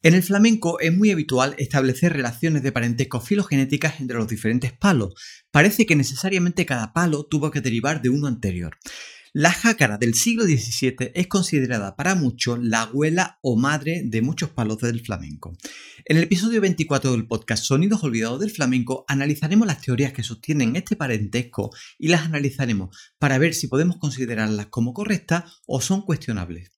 En el flamenco es muy habitual establecer relaciones de parentesco filogenéticas entre los diferentes palos. Parece que necesariamente cada palo tuvo que derivar de uno anterior. La jácara del siglo XVII es considerada para muchos la abuela o madre de muchos palos del flamenco. En el episodio 24 del podcast Sonidos Olvidados del Flamenco analizaremos las teorías que sostienen este parentesco y las analizaremos para ver si podemos considerarlas como correctas o son cuestionables.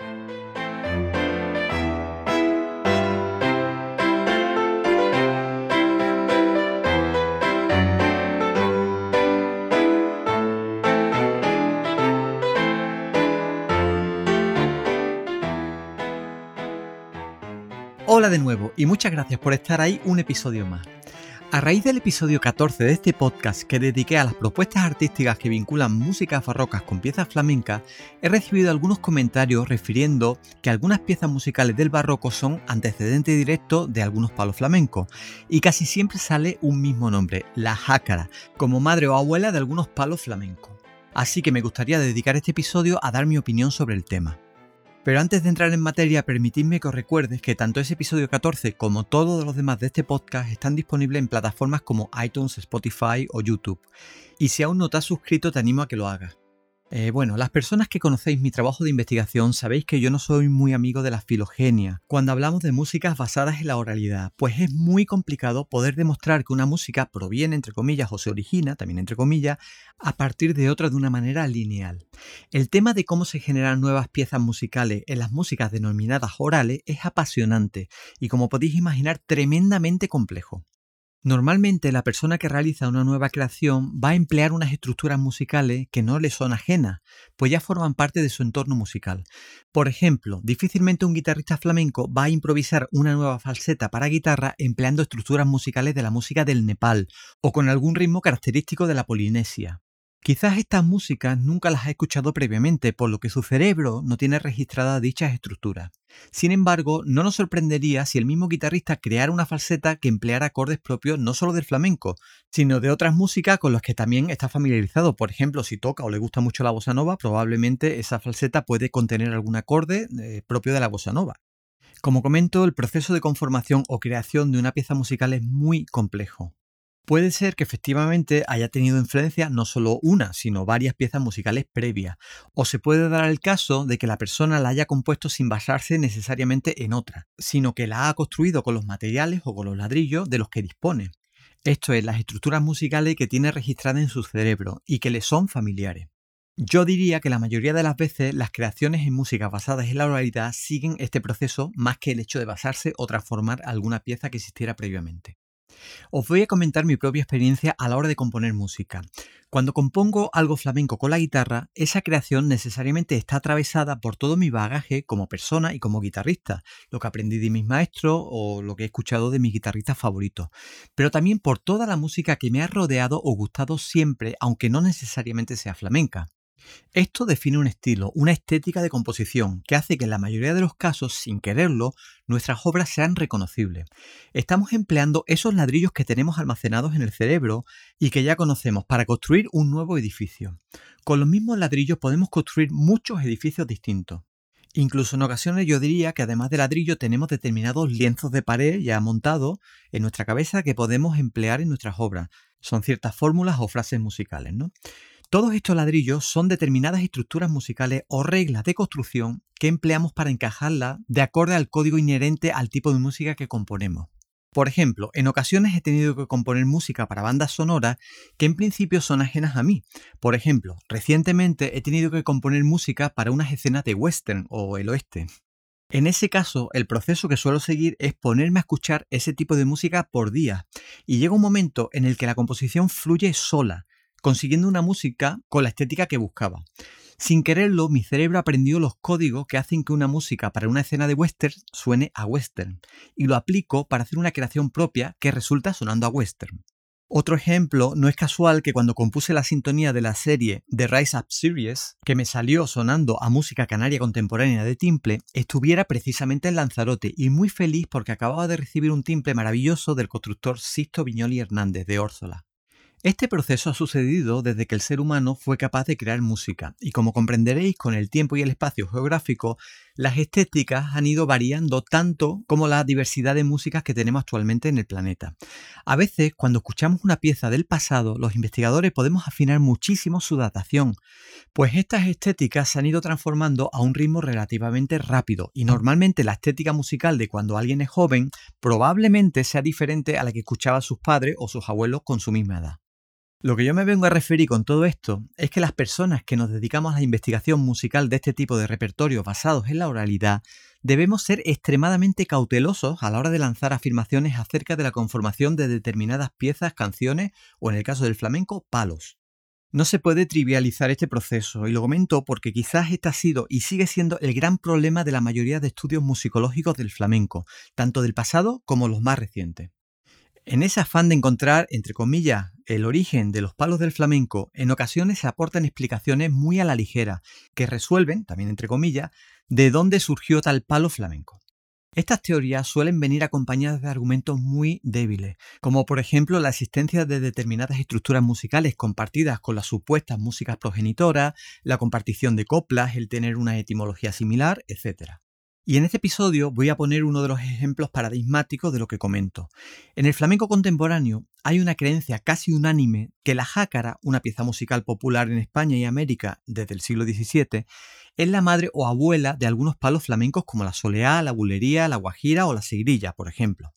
Hola de nuevo y muchas gracias por estar ahí un episodio más. A raíz del episodio 14 de este podcast que dediqué a las propuestas artísticas que vinculan músicas barrocas con piezas flamencas, he recibido algunos comentarios refiriendo que algunas piezas musicales del barroco son antecedente directo de algunos palos flamencos, y casi siempre sale un mismo nombre, la jácara, como madre o abuela de algunos palos flamencos. Así que me gustaría dedicar este episodio a dar mi opinión sobre el tema. Pero antes de entrar en materia, permitidme que os recuerdes que tanto ese episodio 14 como todos los demás de este podcast están disponibles en plataformas como iTunes, Spotify o YouTube. Y si aún no te has suscrito, te animo a que lo hagas. Eh, bueno, las personas que conocéis mi trabajo de investigación sabéis que yo no soy muy amigo de la filogenia cuando hablamos de músicas basadas en la oralidad, pues es muy complicado poder demostrar que una música proviene, entre comillas, o se origina, también entre comillas, a partir de otra de una manera lineal. El tema de cómo se generan nuevas piezas musicales en las músicas denominadas orales es apasionante y, como podéis imaginar, tremendamente complejo. Normalmente la persona que realiza una nueva creación va a emplear unas estructuras musicales que no le son ajenas, pues ya forman parte de su entorno musical. Por ejemplo, difícilmente un guitarrista flamenco va a improvisar una nueva falseta para guitarra empleando estructuras musicales de la música del Nepal o con algún ritmo característico de la Polinesia. Quizás estas músicas nunca las ha escuchado previamente, por lo que su cerebro no tiene registradas dichas estructuras. Sin embargo, no nos sorprendería si el mismo guitarrista creara una falseta que empleara acordes propios no solo del flamenco, sino de otras músicas con las que también está familiarizado. Por ejemplo, si toca o le gusta mucho la bossa nova, probablemente esa falseta puede contener algún acorde eh, propio de la bossa nova. Como comento, el proceso de conformación o creación de una pieza musical es muy complejo. Puede ser que efectivamente haya tenido influencia no solo una, sino varias piezas musicales previas, o se puede dar el caso de que la persona la haya compuesto sin basarse necesariamente en otra, sino que la ha construido con los materiales o con los ladrillos de los que dispone. Esto es, las estructuras musicales que tiene registradas en su cerebro y que le son familiares. Yo diría que la mayoría de las veces las creaciones en música basadas en la oralidad siguen este proceso más que el hecho de basarse o transformar alguna pieza que existiera previamente. Os voy a comentar mi propia experiencia a la hora de componer música. Cuando compongo algo flamenco con la guitarra, esa creación necesariamente está atravesada por todo mi bagaje como persona y como guitarrista, lo que aprendí de mis maestros o lo que he escuchado de mis guitarristas favoritos, pero también por toda la música que me ha rodeado o gustado siempre, aunque no necesariamente sea flamenca. Esto define un estilo, una estética de composición, que hace que en la mayoría de los casos, sin quererlo, nuestras obras sean reconocibles. Estamos empleando esos ladrillos que tenemos almacenados en el cerebro y que ya conocemos para construir un nuevo edificio. Con los mismos ladrillos podemos construir muchos edificios distintos. Incluso en ocasiones yo diría que además de ladrillo tenemos determinados lienzos de pared ya montados en nuestra cabeza que podemos emplear en nuestras obras. Son ciertas fórmulas o frases musicales, ¿no? Todos estos ladrillos son determinadas estructuras musicales o reglas de construcción que empleamos para encajarla de acuerdo al código inherente al tipo de música que componemos. Por ejemplo, en ocasiones he tenido que componer música para bandas sonoras que en principio son ajenas a mí. Por ejemplo, recientemente he tenido que componer música para unas escenas de western o el oeste. En ese caso, el proceso que suelo seguir es ponerme a escuchar ese tipo de música por día, y llega un momento en el que la composición fluye sola, consiguiendo una música con la estética que buscaba. Sin quererlo, mi cerebro aprendió los códigos que hacen que una música para una escena de western suene a western, y lo aplico para hacer una creación propia que resulta sonando a western. Otro ejemplo, no es casual que cuando compuse la sintonía de la serie The Rise Up Series, que me salió sonando a música canaria contemporánea de timple, estuviera precisamente en Lanzarote y muy feliz porque acababa de recibir un timple maravilloso del constructor Sisto Viñoli Hernández de Órzola. Este proceso ha sucedido desde que el ser humano fue capaz de crear música, y como comprenderéis con el tiempo y el espacio geográfico, las estéticas han ido variando tanto como la diversidad de músicas que tenemos actualmente en el planeta. A veces, cuando escuchamos una pieza del pasado, los investigadores podemos afinar muchísimo su datación, pues estas estéticas se han ido transformando a un ritmo relativamente rápido, y normalmente la estética musical de cuando alguien es joven probablemente sea diferente a la que escuchaba sus padres o sus abuelos con su misma edad. Lo que yo me vengo a referir con todo esto es que las personas que nos dedicamos a la investigación musical de este tipo de repertorios basados en la oralidad debemos ser extremadamente cautelosos a la hora de lanzar afirmaciones acerca de la conformación de determinadas piezas, canciones o en el caso del flamenco, palos. No se puede trivializar este proceso y lo comento porque quizás este ha sido y sigue siendo el gran problema de la mayoría de estudios musicológicos del flamenco, tanto del pasado como los más recientes. En ese afán de encontrar, entre comillas, el origen de los palos del flamenco, en ocasiones se aportan explicaciones muy a la ligera, que resuelven, también entre comillas, de dónde surgió tal palo flamenco. Estas teorías suelen venir acompañadas de argumentos muy débiles, como por ejemplo la existencia de determinadas estructuras musicales compartidas con las supuestas músicas progenitoras, la compartición de coplas, el tener una etimología similar, etc. Y en este episodio voy a poner uno de los ejemplos paradigmáticos de lo que comento. En el flamenco contemporáneo hay una creencia casi unánime que la jácara, una pieza musical popular en España y América desde el siglo XVII, es la madre o abuela de algunos palos flamencos como la soleá, la bulería, la guajira o la sigrilla, por ejemplo.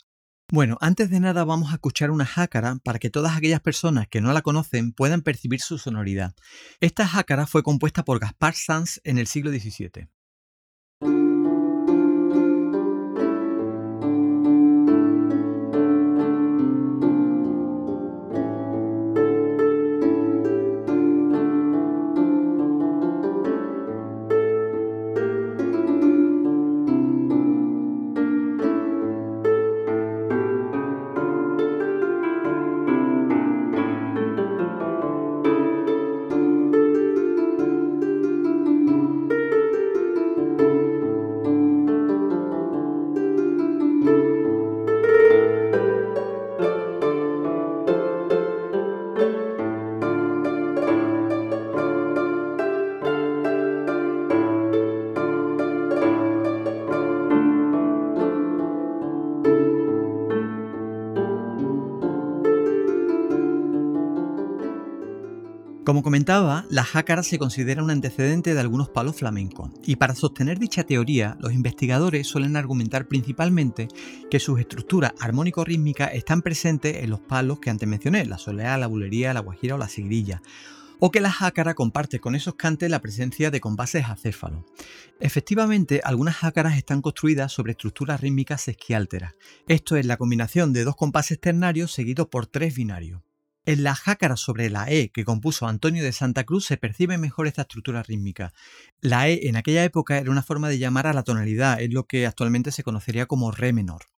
Bueno, antes de nada vamos a escuchar una jácara para que todas aquellas personas que no la conocen puedan percibir su sonoridad. Esta jácara fue compuesta por Gaspar Sanz en el siglo XVII. Como comentaba, la jácara se considera un antecedente de algunos palos flamencos, y para sostener dicha teoría, los investigadores suelen argumentar principalmente que sus estructuras armónico-rítmicas están presentes en los palos que antes mencioné, la soleá, la bulería, la guajira o la sigrilla, o que la jácara comparte con esos cantes la presencia de compases acéfalos. Efectivamente, algunas jácaras están construidas sobre estructuras rítmicas sesquiálteras. Esto es la combinación de dos compases ternarios seguidos por tres binarios. En la jácara sobre la E que compuso Antonio de Santa Cruz se percibe mejor esta estructura rítmica. La E en aquella época era una forma de llamar a la tonalidad, es lo que actualmente se conocería como Re menor.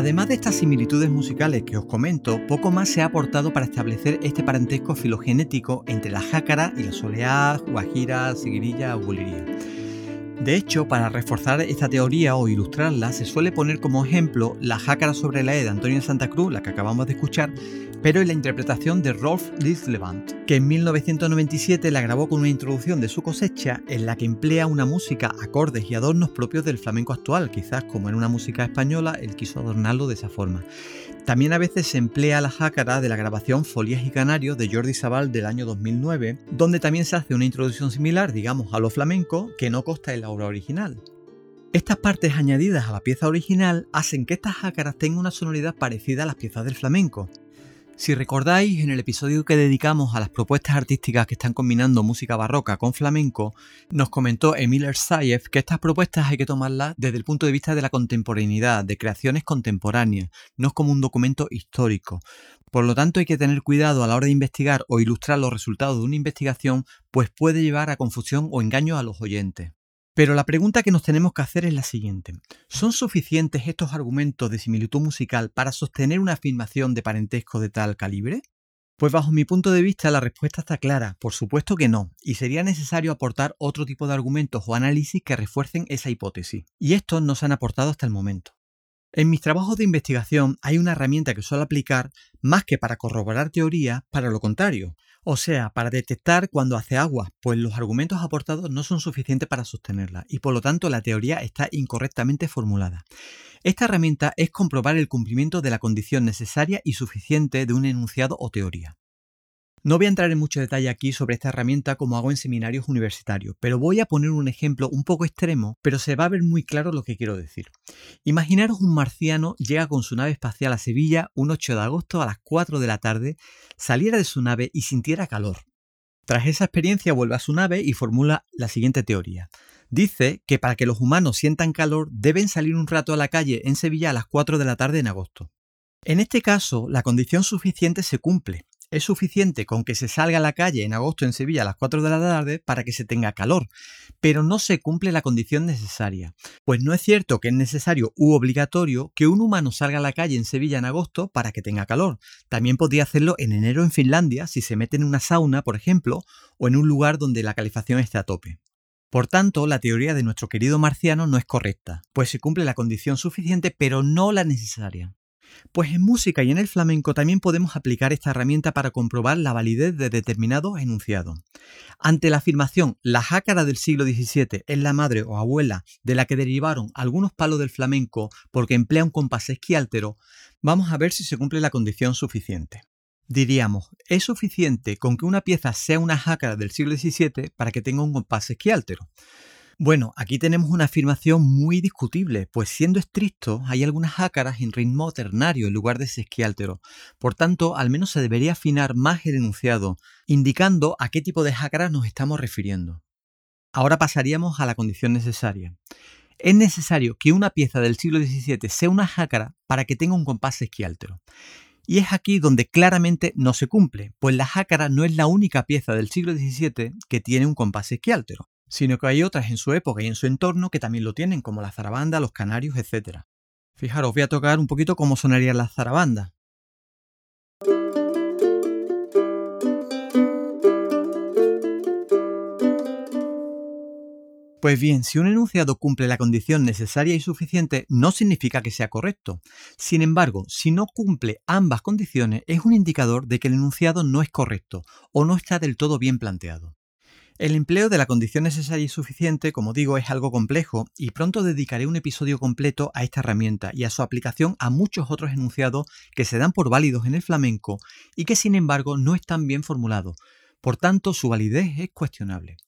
Además de estas similitudes musicales que os comento, poco más se ha aportado para establecer este parentesco filogenético entre la jácara y la soleá, guajira, seguirilla o bulería. De hecho, para reforzar esta teoría o ilustrarla, se suele poner como ejemplo la jácara sobre la E de Antonio Santa Cruz, la que acabamos de escuchar, pero en la interpretación de Rolf Lislevant, que en 1997 la grabó con una introducción de su cosecha en la que emplea una música, acordes y adornos propios del flamenco actual, quizás como en una música española, él quiso adornarlo de esa forma. También a veces se emplea la jácara de la grabación Folías y Canarios de Jordi Sabal del año 2009, donde también se hace una introducción similar, digamos, a lo flamenco, que no consta en la obra original. Estas partes añadidas a la pieza original hacen que estas jácaras tengan una sonoridad parecida a las piezas del flamenco. Si recordáis, en el episodio que dedicamos a las propuestas artísticas que están combinando música barroca con flamenco, nos comentó Emil Ersayev que estas propuestas hay que tomarlas desde el punto de vista de la contemporaneidad, de creaciones contemporáneas, no como un documento histórico. Por lo tanto, hay que tener cuidado a la hora de investigar o ilustrar los resultados de una investigación, pues puede llevar a confusión o engaño a los oyentes. Pero la pregunta que nos tenemos que hacer es la siguiente. ¿Son suficientes estos argumentos de similitud musical para sostener una afirmación de parentesco de tal calibre? Pues bajo mi punto de vista la respuesta está clara, por supuesto que no, y sería necesario aportar otro tipo de argumentos o análisis que refuercen esa hipótesis, y estos no se han aportado hasta el momento. En mis trabajos de investigación hay una herramienta que suelo aplicar más que para corroborar teoría, para lo contrario, o sea, para detectar cuando hace agua, pues los argumentos aportados no son suficientes para sostenerla y por lo tanto la teoría está incorrectamente formulada. Esta herramienta es comprobar el cumplimiento de la condición necesaria y suficiente de un enunciado o teoría. No voy a entrar en mucho detalle aquí sobre esta herramienta como hago en seminarios universitarios, pero voy a poner un ejemplo un poco extremo, pero se va a ver muy claro lo que quiero decir. Imaginaros un marciano llega con su nave espacial a Sevilla un 8 de agosto a las 4 de la tarde, saliera de su nave y sintiera calor. Tras esa experiencia vuelve a su nave y formula la siguiente teoría. Dice que para que los humanos sientan calor deben salir un rato a la calle en Sevilla a las 4 de la tarde en agosto. En este caso, la condición suficiente se cumple, es suficiente con que se salga a la calle en agosto en Sevilla a las 4 de la tarde para que se tenga calor, pero no se cumple la condición necesaria. Pues no es cierto que es necesario u obligatorio que un humano salga a la calle en Sevilla en agosto para que tenga calor. También podría hacerlo en enero en Finlandia si se mete en una sauna, por ejemplo, o en un lugar donde la calefacción esté a tope. Por tanto, la teoría de nuestro querido marciano no es correcta, pues se cumple la condición suficiente pero no la necesaria. Pues en música y en el flamenco también podemos aplicar esta herramienta para comprobar la validez de determinados enunciados. Ante la afirmación la jácara del siglo XVII es la madre o abuela de la que derivaron algunos palos del flamenco porque emplea un compás esquiáltero, vamos a ver si se cumple la condición suficiente. Diríamos, es suficiente con que una pieza sea una jácara del siglo XVII para que tenga un compás esquiáltero. Bueno, aquí tenemos una afirmación muy discutible, pues siendo estricto, hay algunas jácaras en ritmo ternario en lugar de sesquiáltero. Por tanto, al menos se debería afinar más el enunciado, indicando a qué tipo de jácaras nos estamos refiriendo. Ahora pasaríamos a la condición necesaria. Es necesario que una pieza del siglo XVII sea una jácara para que tenga un compás sesquiáltero. Y es aquí donde claramente no se cumple, pues la jácara no es la única pieza del siglo XVII que tiene un compás esquiáltero sino que hay otras en su época y en su entorno que también lo tienen, como la zarabanda, los canarios, etc. Fijaros, voy a tocar un poquito cómo sonaría la zarabanda. Pues bien, si un enunciado cumple la condición necesaria y suficiente, no significa que sea correcto. Sin embargo, si no cumple ambas condiciones, es un indicador de que el enunciado no es correcto o no está del todo bien planteado. El empleo de la condición necesaria y suficiente, como digo, es algo complejo y pronto dedicaré un episodio completo a esta herramienta y a su aplicación a muchos otros enunciados que se dan por válidos en el flamenco y que sin embargo no están bien formulados. Por tanto, su validez es cuestionable.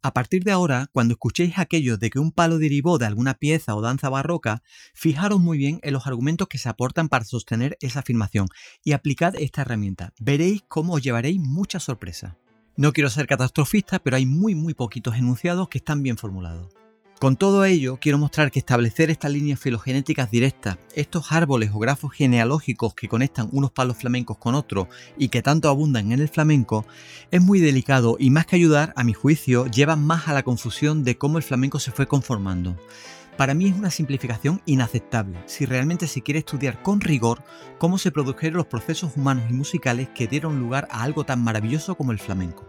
A partir de ahora, cuando escuchéis aquello de que un palo derivó de alguna pieza o danza barroca, fijaros muy bien en los argumentos que se aportan para sostener esa afirmación y aplicad esta herramienta. Veréis cómo os llevaréis mucha sorpresa. No quiero ser catastrofista, pero hay muy muy poquitos enunciados que están bien formulados. Con todo ello, quiero mostrar que establecer estas líneas filogenéticas directas, estos árboles o grafos genealógicos que conectan unos palos flamencos con otros y que tanto abundan en el flamenco, es muy delicado y más que ayudar, a mi juicio, lleva más a la confusión de cómo el flamenco se fue conformando. Para mí es una simplificación inaceptable si realmente se quiere estudiar con rigor cómo se produjeron los procesos humanos y musicales que dieron lugar a algo tan maravilloso como el flamenco.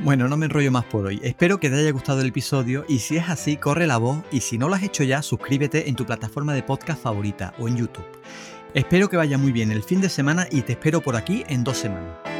Bueno, no me enrollo más por hoy. Espero que te haya gustado el episodio y si es así, corre la voz y si no lo has hecho ya, suscríbete en tu plataforma de podcast favorita o en YouTube. Espero que vaya muy bien el fin de semana y te espero por aquí en dos semanas.